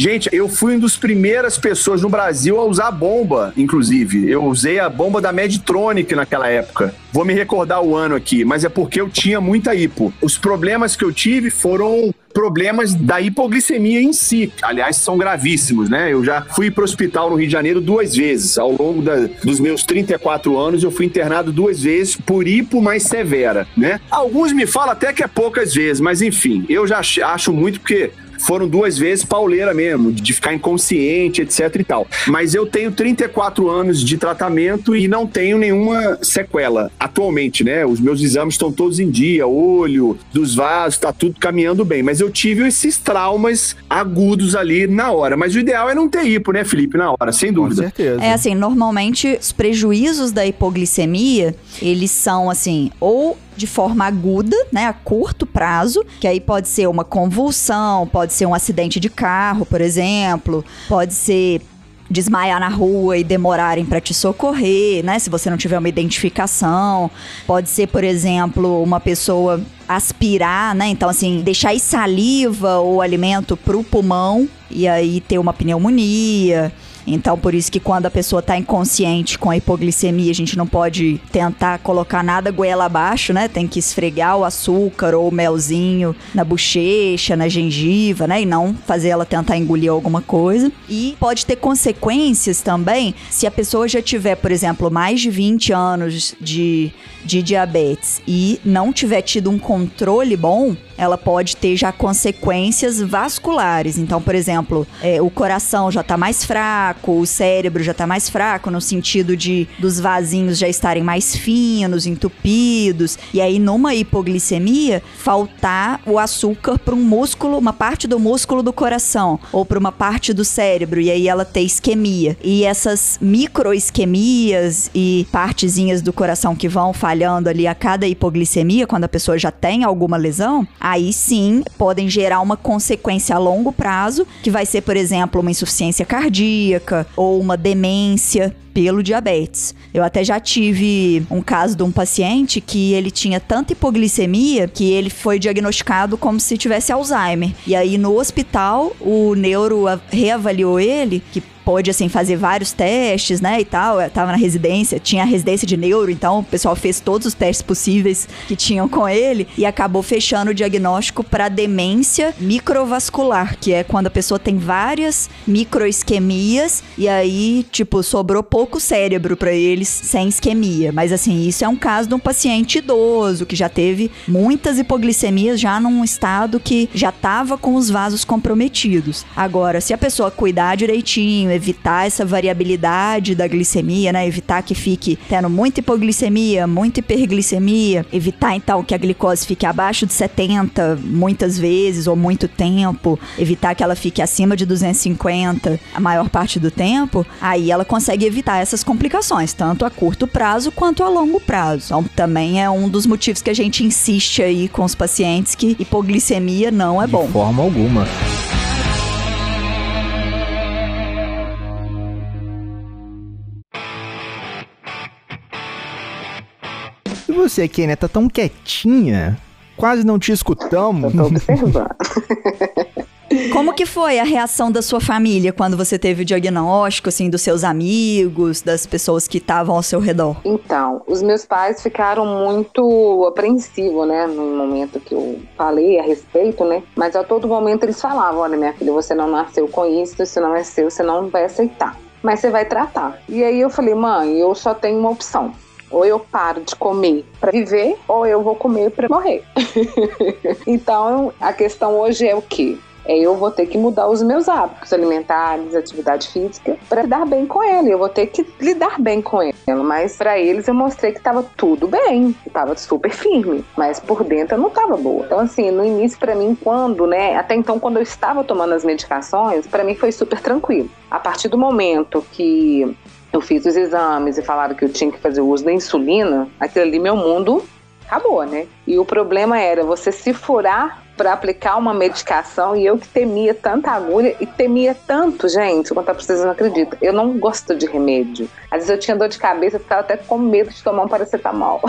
S3: Gente, eu fui uma das primeiras pessoas no Brasil a usar bomba, inclusive. Eu usei a bomba da Medtronic naquela época. Vou me recordar o ano aqui, mas é porque eu tinha muita hipo. Os problemas que eu tive foram problemas da hipoglicemia em si. Aliás, são gravíssimos, né? Eu já fui para o hospital no Rio de Janeiro duas vezes. Ao longo da, dos meus 34 anos, eu fui internado duas vezes por hipo mais severa, né? Alguns me falam até que é poucas vezes, mas enfim, eu já acho muito porque foram duas vezes pauleira mesmo, de ficar inconsciente, etc e tal. Mas eu tenho 34 anos de tratamento e não tenho nenhuma sequela atualmente, né? Os meus exames estão todos em dia, olho, dos vasos, tá tudo caminhando bem. Mas eu tive esses traumas agudos ali na hora. Mas o ideal é não ter hipo, né, Felipe? Na hora, sem dúvida.
S1: Com certeza.
S4: É assim, normalmente os prejuízos da hipoglicemia, eles são assim, ou de forma aguda, né, a curto prazo, que aí pode ser uma convulsão, pode ser um acidente de carro, por exemplo, pode ser desmaiar na rua e demorarem para te socorrer, né? Se você não tiver uma identificação, pode ser, por exemplo, uma pessoa aspirar, né? Então assim, deixar saliva ou alimento pro pulmão e aí ter uma pneumonia. Então, por isso que quando a pessoa está inconsciente com a hipoglicemia, a gente não pode tentar colocar nada goela abaixo, né? Tem que esfregar o açúcar ou o melzinho na bochecha, na gengiva, né? E não fazer ela tentar engolir alguma coisa. E pode ter consequências também se a pessoa já tiver, por exemplo, mais de 20 anos de, de diabetes e não tiver tido um controle bom, ela pode ter já consequências vasculares. Então, por exemplo, é, o coração já está mais fraco, o cérebro já está mais fraco, no sentido de dos vasinhos já estarem mais finos, entupidos. E aí, numa hipoglicemia, faltar o açúcar para um músculo, uma parte do músculo do coração, ou para uma parte do cérebro, e aí ela ter isquemia. E essas microisquemias e partezinhas do coração que vão falhando ali a cada hipoglicemia, quando a pessoa já tem alguma lesão, aí sim podem gerar uma consequência a longo prazo, que vai ser, por exemplo, uma insuficiência cardíaca ou uma demência pelo diabetes. Eu até já tive um caso de um paciente que ele tinha tanta hipoglicemia que ele foi diagnosticado como se tivesse Alzheimer. E aí no hospital o neuro reavaliou ele, que pôde, assim, fazer vários testes, né, e tal. Eu tava na residência, tinha a residência de neuro, então o pessoal fez todos os testes possíveis que tinham com ele e acabou fechando o diagnóstico para demência microvascular, que é quando a pessoa tem várias microisquemias e aí, tipo, sobrou pouco cérebro para eles sem isquemia. Mas assim, isso é um caso de um paciente idoso que já teve muitas hipoglicemias já num estado que já tava com os vasos comprometidos. Agora, se a pessoa cuidar direitinho, evitar essa variabilidade da glicemia, né? Evitar que fique tendo muita hipoglicemia, muita hiperglicemia, evitar então que a glicose fique abaixo de 70 muitas vezes ou muito tempo, evitar que ela fique acima de 250 a maior parte do tempo, aí ela consegue evitar essas complicações, tanto a curto prazo quanto a longo prazo. Então, também é um dos motivos que a gente insiste aí com os pacientes que hipoglicemia não é
S1: de
S4: bom.
S1: De forma alguma. Você, Kenia, tá tão quietinha? Quase não te escutamos.
S2: Eu tô observando.
S4: Como que foi a reação da sua família quando você teve o diagnóstico, assim, dos seus amigos, das pessoas que estavam ao seu redor?
S2: Então, os meus pais ficaram muito apreensivos, né, no momento que eu falei a respeito, né, mas a todo momento eles falavam, olha, minha filha, você não nasceu com isso, isso não é seu, você não vai aceitar, mas você vai tratar. E aí eu falei, mãe, eu só tenho uma opção, ou eu paro de comer para viver, ou eu vou comer para morrer. então, a questão hoje é o quê? é, eu vou ter que mudar os meus hábitos alimentares, atividade física, para lidar bem com ele. Eu vou ter que lidar bem com ele. Mas para eles eu mostrei que estava tudo bem, estava super firme, mas por dentro eu não estava boa. Então assim, no início para mim, quando, né, até então quando eu estava tomando as medicações, para mim foi super tranquilo. A partir do momento que eu fiz os exames e falaram que eu tinha que fazer o uso da insulina, aquilo ali meu mundo acabou, né? E o problema era você se furar para aplicar uma medicação e eu que temia tanta agulha e temia tanto, gente, quanto vocês não acreditam. Eu não gosto de remédio. Às vezes eu tinha dor de cabeça, eu ficava até com medo de tomar um paracetamol.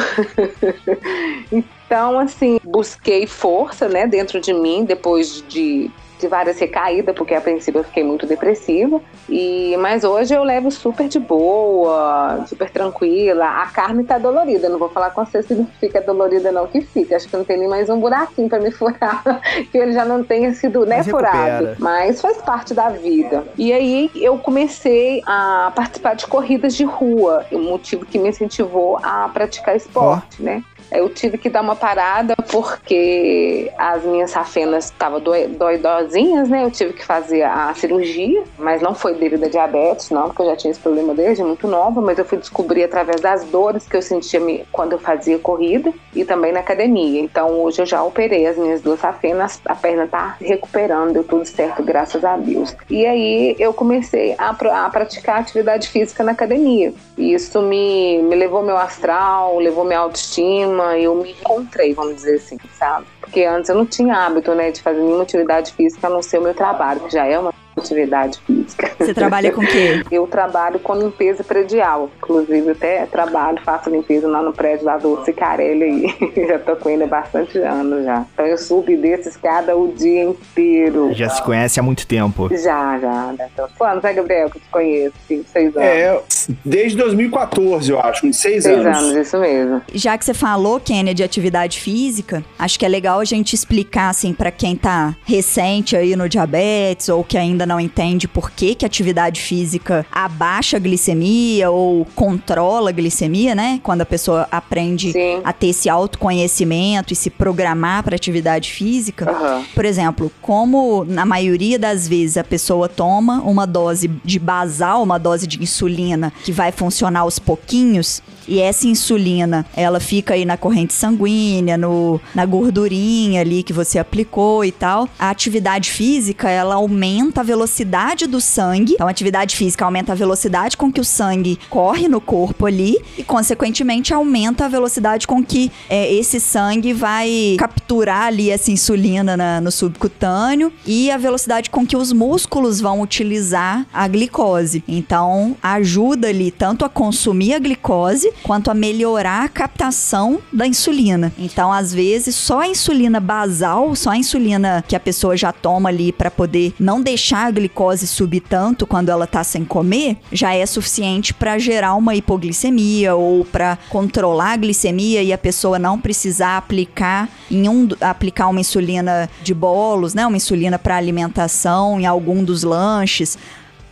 S2: então, assim, busquei força, né, dentro de mim depois de de várias recaídas, porque a princípio eu fiquei muito depressiva. E mas hoje eu levo super de boa, super tranquila. A carne tá dolorida, não vou falar com você se fica dolorida não que fica. Acho que não tem nem mais um buraquinho para me furar, que ele já não tenha sido né, furado. Mas faz parte da vida. E aí eu comecei a participar de corridas de rua, o motivo que me incentivou a praticar esporte, oh. né? Eu tive que dar uma parada porque as minhas safenas estavam doidosinhas, né? Eu tive que fazer a cirurgia, mas não foi devido a diabetes, não, porque eu já tinha esse problema desde muito nova, mas eu fui descobrir através das dores que eu sentia quando eu fazia corrida e também na academia. Então hoje eu já operei as minhas duas safenas, a perna tá recuperando, deu tudo certo, graças a Deus. E aí eu comecei a, a praticar atividade física na academia. E isso me, me levou meu astral, levou minha autoestima eu me encontrei, vamos dizer assim, sabe? Porque antes eu não tinha hábito, né, de fazer nenhuma atividade física a não ser o meu trabalho, que já é uma atividade física.
S4: Você trabalha com o quê?
S2: Eu trabalho com limpeza predial. Inclusive, até trabalho, faço limpeza lá no prédio lá do Cicarelli aí. já tô com ele há bastante anos já. Então eu subo e desço escada o dia inteiro.
S1: Já se conhece há muito tempo.
S2: Já, já. Quantos anos, né, Gabriel, que eu te conheço? Cinco, seis anos.
S3: É, desde 2014, eu acho, uns seis,
S2: seis anos. Seis anos, isso mesmo.
S4: Já que você falou, Kênia, de atividade física, acho que é legal a gente explicar, assim, para quem tá recente aí no diabetes ou que ainda não entende por que, que a atividade física abaixa a glicemia ou controla a glicemia, né? Quando a pessoa aprende Sim. a ter esse autoconhecimento e se programar para atividade física. Uhum. Por exemplo, como na maioria das vezes a pessoa toma uma dose de basal, uma dose de insulina que vai funcionar aos pouquinhos, e essa insulina, ela fica aí na corrente sanguínea, no, na gordurinha ali que você aplicou e tal. A atividade física, ela aumenta a velocidade do sangue. Então, a atividade física aumenta a velocidade com que o sangue corre no corpo ali e, consequentemente, aumenta a velocidade com que é, esse sangue vai capturar ali essa insulina na, no subcutâneo e a velocidade com que os músculos vão utilizar a glicose. Então, ajuda ali tanto a consumir a glicose quanto a melhorar a captação da insulina. Então, às vezes, só a insulina basal, só a insulina que a pessoa já toma ali para poder não deixar a glicose subir tanto quando ela tá sem comer, já é suficiente para gerar uma hipoglicemia ou para controlar a glicemia e a pessoa não precisar aplicar em um aplicar uma insulina de bolos, né, uma insulina para alimentação em algum dos lanches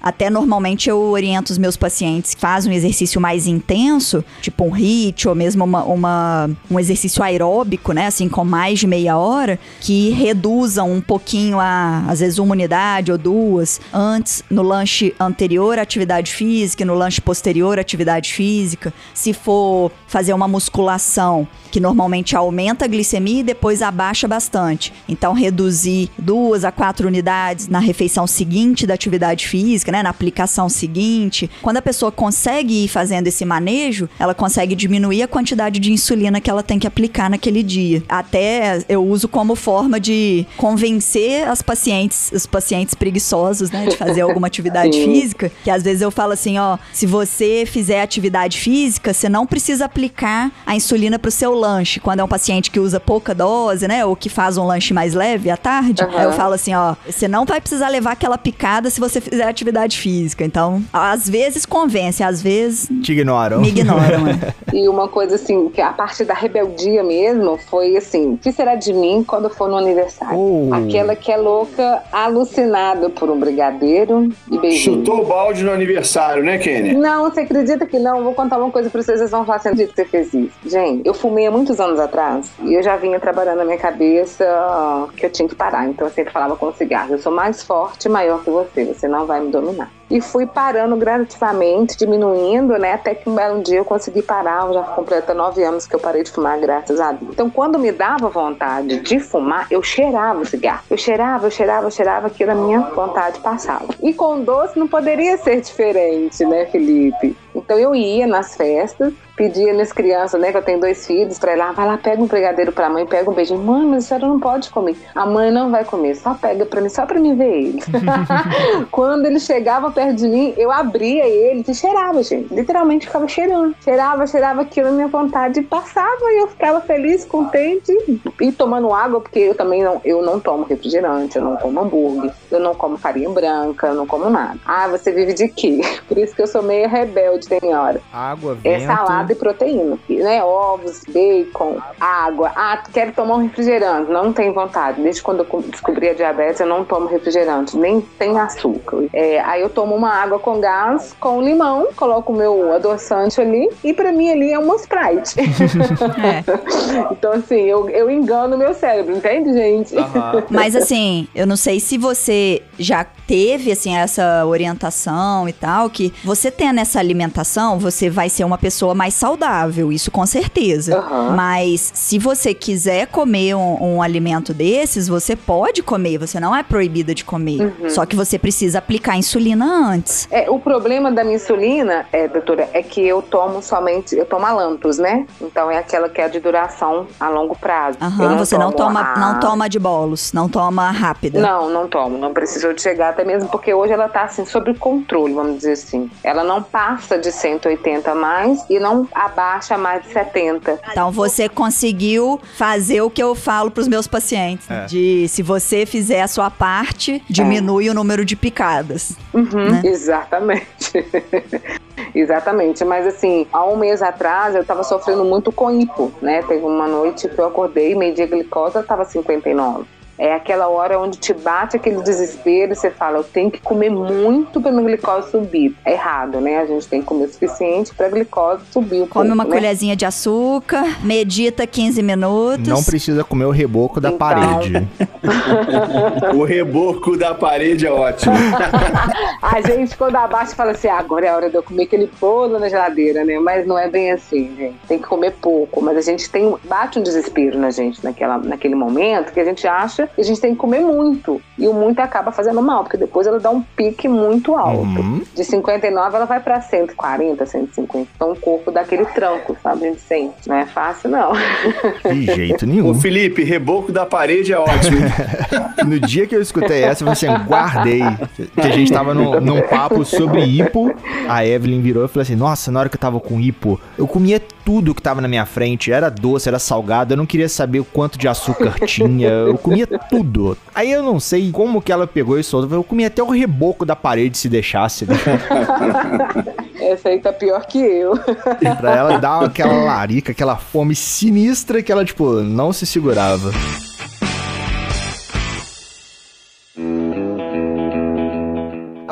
S4: até normalmente eu oriento os meus pacientes que fazem um exercício mais intenso, tipo um HIIT ou mesmo uma, uma, um exercício aeróbico, né? Assim, com mais de meia hora, que reduzam um pouquinho a, às vezes, uma unidade ou duas antes, no lanche anterior, atividade física, no lanche posterior, atividade física. Se for fazer uma musculação, que normalmente aumenta a glicemia e depois abaixa bastante. Então, reduzir duas a quatro unidades na refeição seguinte da atividade física, né, na aplicação seguinte. Quando a pessoa consegue ir fazendo esse manejo, ela consegue diminuir a quantidade de insulina que ela tem que aplicar naquele dia. Até eu uso como forma de convencer as pacientes, os pacientes preguiçosos, né, de fazer alguma atividade física, que às vezes eu falo assim, ó, se você fizer atividade física, você não precisa aplicar a insulina pro seu lanche, quando é um paciente que usa pouca dose, né? Ou que faz um lanche mais leve à tarde. Uhum. Aí eu falo assim, ó, você não vai precisar levar aquela picada se você fizer atividade atividade física. Então, às vezes convence, às vezes
S1: Te ignoram.
S4: me ignoram. né?
S2: E uma coisa assim, que a parte da rebeldia mesmo foi assim: o que será de mim quando for no aniversário?
S1: Oh.
S2: Aquela que é louca, alucinada por um brigadeiro e beijinho.
S3: Chutou o balde no aniversário, né, Kenny?
S2: Não, você acredita que não? Vou contar uma coisa pra vocês, vocês vão falar assim, que você fez isso. Gente, eu fumei há muitos anos atrás e eu já vinha trabalhando na minha cabeça que eu tinha que parar. Então eu sempre falava com o cigarro, eu sou mais forte e maior que você, você não vai me dominar. E fui parando gradativamente, diminuindo, né? Até que um belo dia eu consegui parar. Já completa nove anos que eu parei de fumar, graças a Deus. Então, quando me dava vontade de fumar, eu cheirava o cigarro. Eu cheirava, eu cheirava, eu cheirava, aquilo a minha vontade passava. E com doce não poderia ser diferente, né, Felipe? Então eu ia nas festas, pedia nas crianças, né, que eu tenho dois filhos, pra ir lá, vai lá, pega um brigadeiro pra mãe, pega um beijinho. Mãe, mas a senhora não pode comer. A mãe não vai comer, só pega pra mim, só pra mim ver ele. Quando ele chegava perto de mim, eu abria ele e cheirava, gente. Literalmente ficava cheirando. Cheirava, cheirava aquilo, a minha vontade passava e eu ficava feliz, contente e tomando água, porque eu também não, eu não tomo refrigerante, eu não como hambúrguer, eu não como farinha branca, eu não como nada. Ah, você vive de quê? Por isso que eu sou meio rebelde, tem hora.
S1: Água,
S2: É
S1: vento.
S2: Salada e proteína, né? Ovos, bacon, água. Ah, quero tomar um refrigerante. Não tenho vontade. Desde quando eu co- descobri a diabetes, eu não tomo refrigerante, nem tem açúcar. É, aí eu tomo uma água com gás, com limão, coloco o meu adoçante ali e pra mim ali é uma Sprite.
S4: É.
S2: então assim, eu, eu engano o meu cérebro, entende, gente?
S1: Aham.
S4: Mas assim, eu não sei se você já teve assim essa orientação e tal, que você tendo essa alimentação, você vai ser uma pessoa mais saudável, isso com certeza.
S2: Aham.
S4: Mas se você quiser comer um, um alimento desses, você pode comer, você não é proibida de comer. Só que você precisa aplicar insulina antes.
S2: É, o problema da minha insulina, é, doutora, é que eu tomo somente, eu tomo Alantos, né? Então é aquela que é de duração a longo prazo.
S4: Aham, você não toma,
S2: a-
S4: não toma de bolos, não toma rápida.
S2: Não, não tomo. Não precisou de chegar até mesmo porque hoje ela tá assim sob controle, vamos dizer assim. Ela não passa de 180 mais e não abaixa mais de 70.
S4: Então você conseguiu fazer o que eu falo pros meus pacientes.
S1: É.
S4: De se você fizer a sua parte, diminui o número de picadas.
S2: Uhum,
S4: Né?
S2: Exatamente. Exatamente, mas assim, há um mês atrás eu tava sofrendo muito com hipo, né? Teve uma noite que eu acordei, meio-dia a glicose tava 59. É aquela hora onde te bate aquele desespero e você fala, eu tenho que comer muito pra minha glicose subir. É errado, né? A gente tem que comer o suficiente pra glicose subir um
S4: Come
S2: pouco,
S4: uma
S2: né?
S4: colherzinha de açúcar, medita 15 minutos.
S1: Não precisa comer o reboco da
S2: Então.
S1: parede.
S3: O reboco da parede é ótimo.
S2: A gente, quando abaixa, fala assim: ah, agora é a hora de eu comer aquele bolo na geladeira, né? Mas não é bem assim, gente. Tem que comer pouco. Mas a gente tem. Bate um desespero na gente naquela, naquele momento que a gente acha que a gente tem que comer muito. E o muito acaba fazendo mal, porque depois ela dá um pique muito alto.
S1: Uhum.
S2: De 59 ela vai pra 140, 150. Então o corpo dá aquele tranco, sabe? A gente sente. Não é fácil, não.
S1: De jeito
S3: Ô,
S1: nenhum.
S3: Felipe, reboco da parede é ótimo.
S1: No dia que eu escutei essa, eu falei assim, guardei. Que a gente tava num, num papo sobre hipo. A Evelyn virou e falou assim: Nossa, na hora que eu tava com hipo, eu comia tudo que tava na minha frente. Era doce, era salgado. Eu não queria saber o quanto de açúcar tinha. Eu comia tudo. Aí eu não sei como que ela pegou e soltou. Eu comia até o reboco da parede se deixasse. Né?
S2: Essa aí tá pior que eu.
S1: pra ela dar aquela larica, aquela fome sinistra que ela, tipo, não se segurava.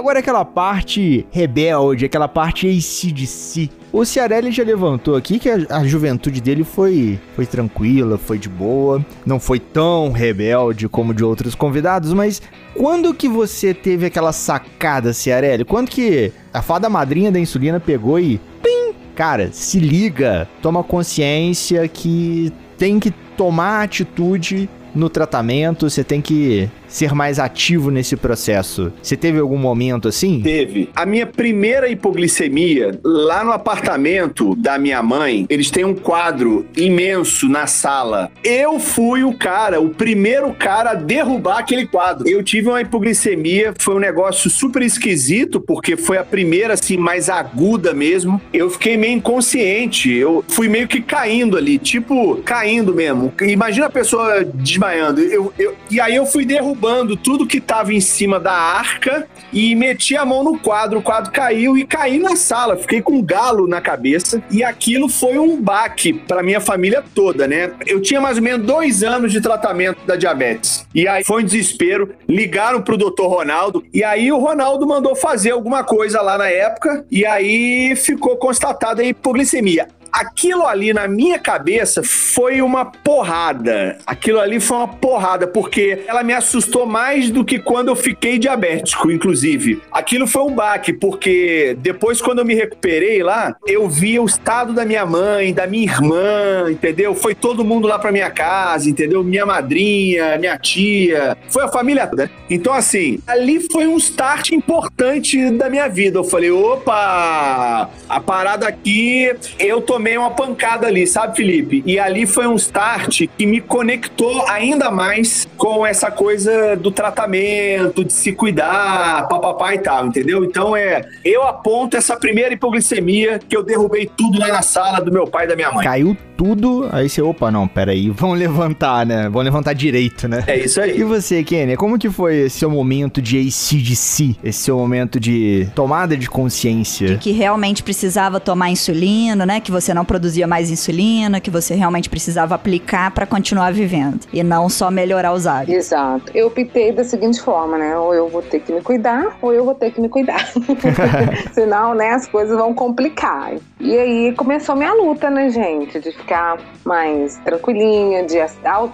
S1: Agora aquela parte rebelde, aquela parte ACDC. O Ciarelli já levantou aqui que a, a juventude dele foi, foi tranquila, foi de boa, não foi tão rebelde como de outros convidados, mas quando que você teve aquela sacada, Ciarelli? Quando que a fada madrinha da insulina pegou e... Pim! Cara, se liga, toma consciência que tem que tomar atitude no tratamento, você tem que ser mais ativo nesse processo. Você teve algum momento assim?
S3: Teve. A minha primeira hipoglicemia, lá no apartamento da minha mãe, eles têm um quadro imenso na sala. Eu fui o cara, o primeiro cara a derrubar aquele quadro. Eu tive uma hipoglicemia, foi um negócio super esquisito, porque foi a primeira, assim, mais aguda mesmo. Eu fiquei meio inconsciente, eu fui meio que caindo ali, tipo, caindo mesmo. Imagina a pessoa desmaiando. Eu, eu- e aí eu fui derrubar derrubando tudo que tava em cima da arca e meti a mão no quadro. O quadro caiu e caí na sala. Fiquei com um galo na cabeça e aquilo foi um baque para minha família toda, né? Eu tinha mais ou menos dois anos de tratamento da diabetes. E aí foi um desespero. Ligaram pro doutor Ronaldo e aí o Ronaldo mandou fazer alguma coisa lá na época e aí ficou constatada a hipoglicemia aquilo ali na minha cabeça foi uma porrada. Aquilo ali foi uma porrada, porque ela me assustou mais do que quando eu fiquei diabético, inclusive. Aquilo foi um baque, porque depois, quando eu me recuperei lá, eu vi o estado da minha mãe, da minha irmã, entendeu? Foi todo mundo lá pra minha casa, entendeu? Minha madrinha, minha tia, foi a família toda. Então, assim, ali foi um start importante da minha vida. Eu falei, opa, a parada aqui, eu tomei tomei uma pancada ali, sabe, Felipe? E ali foi um start que me conectou ainda mais com essa coisa do tratamento, de se cuidar, papapá e tal, entendeu? Então é, eu aponto essa primeira hipoglicemia que eu derrubei tudo lá na sala do meu pai e da minha mãe.
S1: Caiu tudo, aí você, opa, não, peraí, vamos levantar, né? Vamos levantar direito, né?
S3: É isso aí.
S1: E você, Kenny, como que foi esse seu momento de ACDC? Esse seu momento de tomada de consciência?
S4: De que realmente precisava tomar insulina, né? Que você não produzia mais insulina, que você realmente precisava aplicar para continuar vivendo e não só melhorar os hábitos.
S2: Exato. Eu optei da seguinte forma, né? Ou eu vou ter que me cuidar, ou eu vou ter que me cuidar. Senão, né, as coisas vão complicar. E aí começou minha luta, né, gente? De ficar mais tranquilinha, de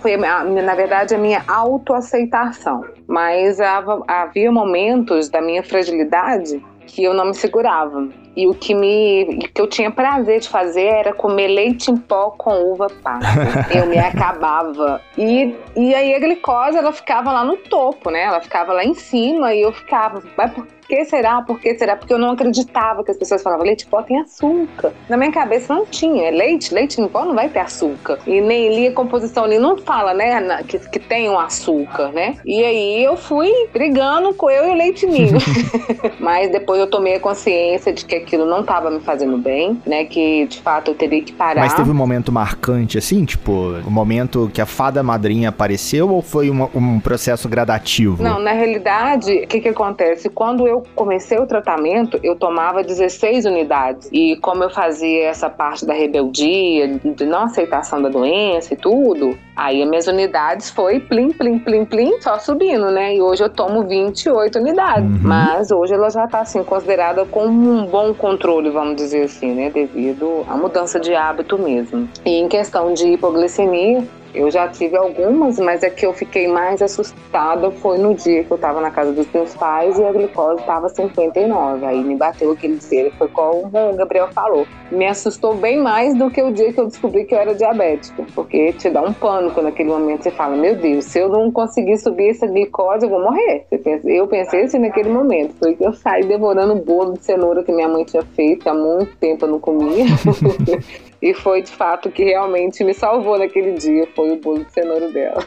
S2: foi na verdade a minha autoaceitação. Mas havia momentos da minha fragilidade que eu não me segurava. E o que me que eu tinha prazer de fazer era comer leite em pó com uva passa. eu me acabava. E, e aí a glicose ela ficava lá no topo, né? Ela ficava lá em cima e eu ficava, mas por que será? Por que será? Porque eu não acreditava que as pessoas falavam leite em pó tem açúcar. Na minha cabeça não tinha. É leite, leite em pó não vai ter açúcar. E nem li a composição ali, não fala, né, que, que tem um açúcar, né? E aí eu fui brigando com eu e o leite ninho. Mas depois eu tomei a consciência de que aquilo não estava me fazendo bem, né? Que de fato eu teria que parar.
S1: Mas teve um momento marcante, assim, tipo, o um momento que a fada madrinha apareceu ou foi uma, um processo gradativo?
S2: Não, na realidade, o que, que acontece? Quando eu comecei o tratamento, eu tomava 16 unidades. E como eu fazia essa parte da rebeldia, de não aceitação da doença e tudo, aí as minhas unidades foi plim, plim, plim, plim, só subindo, né? E hoje eu tomo 28 unidades. Uhum. Mas hoje ela já tá, assim, considerada como um bom controle, vamos dizer assim, né? Devido à mudança de hábito mesmo. E em questão de hipoglicemia, eu já tive algumas, mas é que eu fiquei mais assustada foi no dia que eu tava na casa dos meus pais e a glicose tava 59. Aí me bateu aquele dia, foi como o Gabriel falou. Me assustou bem mais do que o dia que eu descobri que eu era diabética, porque te dá um pânico naquele momento. Você fala, meu Deus, se eu não conseguir subir essa glicose, eu vou morrer. Eu pensei assim naquele momento. Foi que eu saí devorando bolo de cenoura que minha mãe tinha feito, há muito tempo eu não comia. E foi de fato que realmente me salvou naquele dia. Foi o bolo de cenoura dela.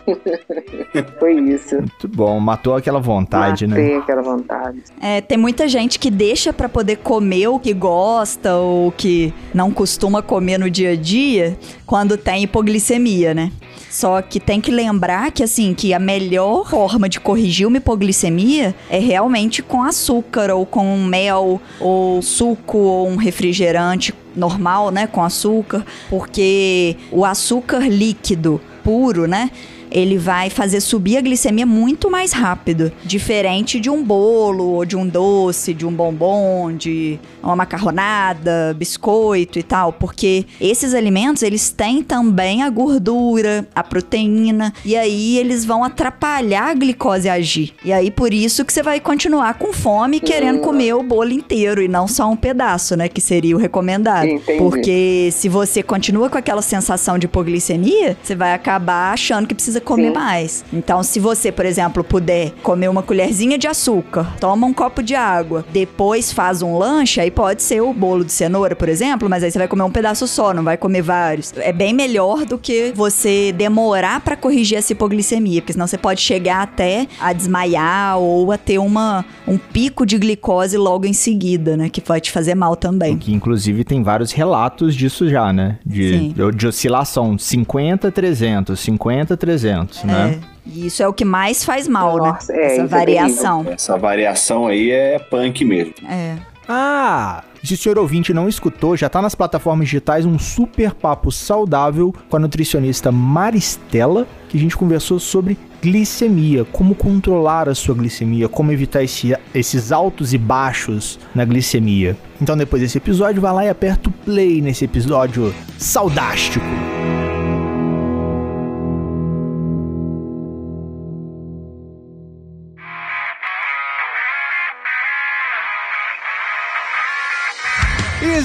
S2: foi isso.
S1: Muito bom. Matou aquela vontade,
S2: Matei
S1: né?
S2: Matei aquela vontade.
S4: É, tem muita gente que deixa para poder comer o que gosta ou que não costuma comer no dia a dia quando tem hipoglicemia, né? Só que tem que lembrar que assim, que a melhor forma de corrigir uma hipoglicemia é realmente com açúcar ou com mel ou suco ou um refrigerante normal, né, com açúcar, porque o açúcar líquido puro, né, ele vai fazer subir a glicemia muito mais rápido. Diferente de um bolo, ou de um doce, de um bombom, de uma macarronada, biscoito e tal. Porque esses alimentos, eles têm também a gordura, a proteína, e aí eles vão atrapalhar a glicose agir. E aí, por isso que você vai continuar com fome querendo comer o bolo inteiro e não só um pedaço, né? Que seria o recomendado.
S2: Entendi.
S4: Porque se você continua com aquela sensação de hipoglicemia, você vai acabar achando que precisa comer Sim. mais. Então, se você, por exemplo, puder comer uma colherzinha de açúcar, toma um copo de água, depois faz um lanche, aí pode ser o bolo de cenoura, por exemplo, mas aí você vai comer um pedaço só, não vai comer vários. É bem melhor do que você demorar para corrigir essa hipoglicemia, porque senão você pode chegar até a desmaiar ou a ter uma, um pico de glicose logo em seguida, né? Que pode te fazer mal também.
S1: Que inclusive tem vários relatos disso já, né? De, de oscilação 50, 300, 50, 300. 2%, né?
S4: É. E isso é o que mais faz mal,
S2: Nossa,
S4: né?
S2: é,
S4: Essa
S2: é
S4: variação.
S3: Essa variação aí é punk mesmo.
S4: É.
S1: Ah, se o senhor ouvinte não escutou, já tá nas plataformas digitais um super papo saudável com a nutricionista Maristela, que a gente conversou sobre glicemia, como controlar a sua glicemia, como evitar esse- esses altos e baixos na glicemia. Então depois desse episódio, vai lá e aperta o play nesse episódio saudástico.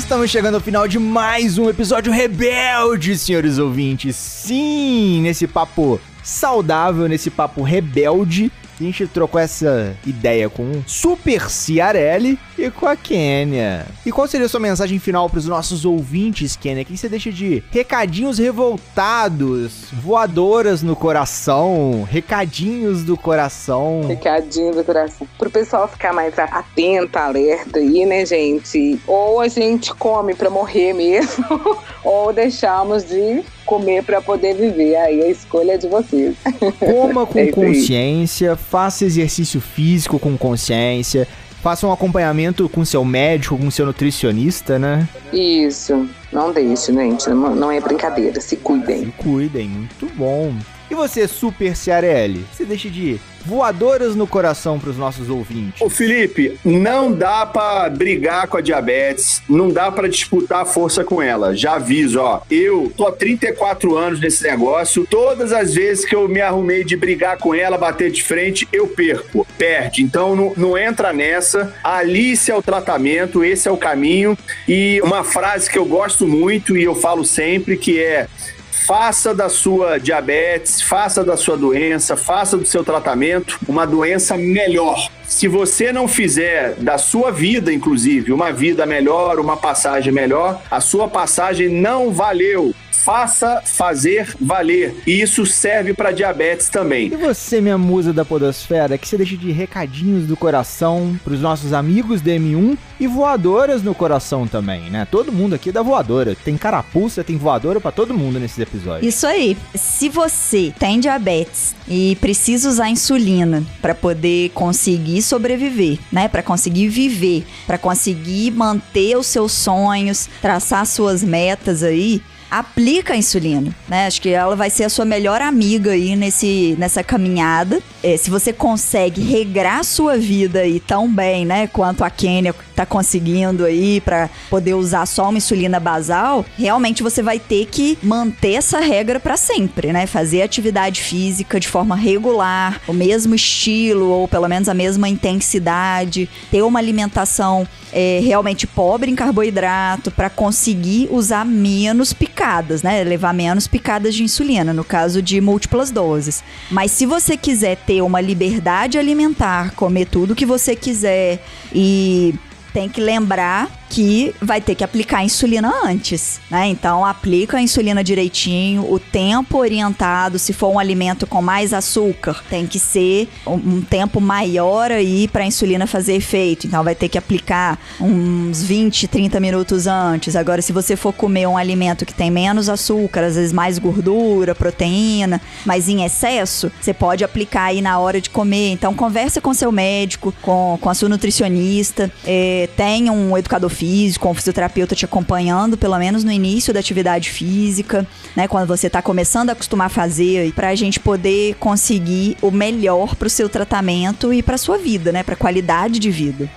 S1: Estamos chegando ao final de mais um episódio rebelde, senhores ouvintes. Sim, nesse papo saudável, nesse papo rebelde, a gente trocou essa ideia com o Super Ciarelli e com a Kênia. E qual seria a sua mensagem final para os nossos ouvintes, Kênia? O que você deixa de recadinhos revoltados, voadoras no coração, recadinhos do coração?
S2: Recadinho do coração. Pro pessoal ficar mais atento, alerta aí, né, gente? Ou a gente come pra morrer mesmo, ou deixamos de comer pra poder viver. Aí a escolha é de vocês.
S1: Coma com
S2: É
S1: consciência, faça exercício físico com consciência, faça um acompanhamento com seu médico, com seu nutricionista, né?
S2: Isso. Não deixe, gente. Não não é brincadeira. Se cuidem.
S1: Se cuidem, muito bom. E você, Super Ciarelli? Você deixa de voadoras no coração pros nossos ouvintes.
S3: Ô Felipe, não dá pra brigar com a diabetes, não dá pra disputar força com ela. Já aviso, ó. Eu tô há 34 anos nesse negócio. Todas as vezes que eu me arrumei de brigar com ela, bater de frente, eu perco. Perde. Então não, não entra nessa. Alice é o tratamento, esse é o caminho. E uma frase que eu gosto muito e eu falo sempre que é Faça da sua diabetes, faça da sua doença, faça do seu tratamento uma doença melhor. Se você não fizer da sua vida, inclusive, uma vida melhor, uma passagem melhor, a sua passagem não valeu. Faça fazer valer. E isso serve para diabetes também.
S1: E você, minha musa da podosfera, que você deixa de recadinhos do coração pros nossos amigos do M1 e voadoras no coração também, né? Todo mundo aqui é da voadora. Tem carapuça, tem voadora pra todo mundo nesses episódios.
S4: Isso aí. Se você tem diabetes e precisa usar insulina para poder conseguir sobreviver, né, para conseguir viver, para conseguir manter os seus sonhos, traçar suas metas aí, aplica a insulina, né? Acho que ela vai ser a sua melhor amiga aí nesse, nessa caminhada. É, se você consegue regrar a sua vida aí tão bem, né, quanto a Kênia tá conseguindo aí para poder usar só uma insulina basal, realmente você vai ter que manter essa regra para sempre, né? Fazer atividade física de forma regular, o mesmo estilo ou pelo menos a mesma intensidade, ter uma alimentação é, realmente pobre em carboidrato para conseguir usar menos picadas, né? Levar menos picadas de insulina, no caso de múltiplas doses. Mas se você quiser ter uma liberdade alimentar, comer tudo que você quiser e tem que lembrar que vai ter que aplicar a insulina antes, né? Então aplica a insulina direitinho, o tempo orientado, se for um alimento com mais açúcar, tem que ser um, tempo maior aí para a insulina fazer efeito. Então vai ter que aplicar uns 20, 30 minutos antes. Agora se você for comer um alimento que tem menos açúcar, às vezes mais gordura, proteína, mas em excesso, você pode aplicar aí na hora de comer. Então conversa com seu médico, com, com a sua nutricionista, é, tem um educador físico, um fisioterapeuta te acompanhando, pelo menos no início da atividade física, né? Quando você está começando a acostumar a fazer, para a gente poder conseguir o melhor para o seu tratamento e para sua vida, né? Para qualidade de vida.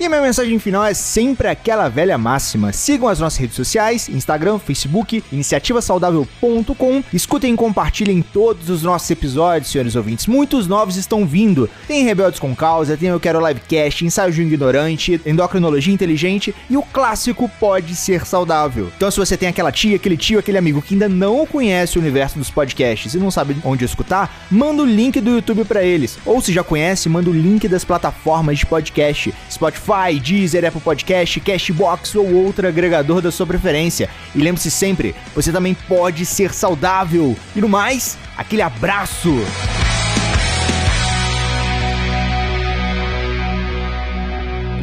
S1: E minha mensagem final é sempre aquela velha máxima. Sigam as nossas redes sociais, Instagram, Facebook, iniciativasaudável.com. Escutem e compartilhem todos os nossos episódios, senhores ouvintes. Muitos novos estão vindo. Tem Rebeldes com Causa, tem Eu Quero Livecast, Ensaio de um Ignorante, Endocrinologia Inteligente e o clássico Pode Ser Saudável. Então se você tem aquela tia, aquele tio, aquele amigo que ainda não conhece o universo dos podcasts e não sabe onde escutar, manda o link do YouTube para eles. Ou se já conhece, manda o link das plataformas de podcast. Spotify, Deezer, Apple Podcast, Cashbox ou outro agregador da sua preferência. E lembre-se sempre, você também pode ser saudável. E no mais, aquele abraço!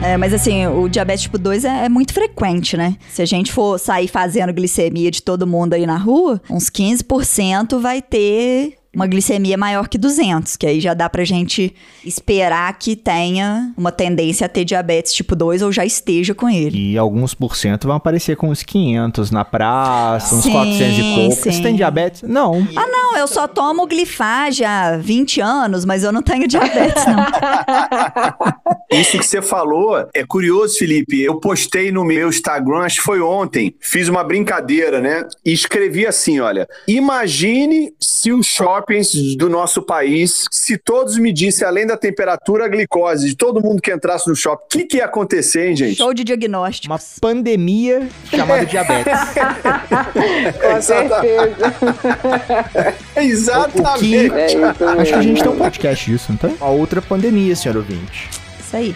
S4: É, mas assim, o diabetes tipo 2 é, é muito frequente, né? Se a gente for sair fazendo glicemia de todo mundo aí na rua, uns 15% vai ter uma glicemia maior que 200, que aí já dá pra gente esperar que tenha uma tendência a ter diabetes tipo 2 ou já esteja com ele.
S1: E alguns por cento vão aparecer com uns 500 na praça, uns
S4: Sim,
S1: 400 e pouco.
S4: sim.
S1: Você tem diabetes? Não.
S4: Ah, não, eu só tomo glifage há 20 anos, mas eu não tenho diabetes, não.
S3: Isso que você falou é curioso, Felipe. Eu postei no meu Instagram, acho que foi ontem, fiz uma brincadeira, né? E escrevi assim: olha, imagine se os shoppings do nosso país, se todos medissem, além da temperatura, a glicose de todo mundo que entrasse no shopping, o que, que ia acontecer, hein, gente?
S4: Show de diagnóstico.
S1: Uma pandemia chamada diabetes.
S2: Com certeza.
S3: Exatamente.
S2: É isso
S1: Acho que a gente tem um podcast disso, não tem? A outra pandemia, senhor ouvinte.
S4: Isso aí.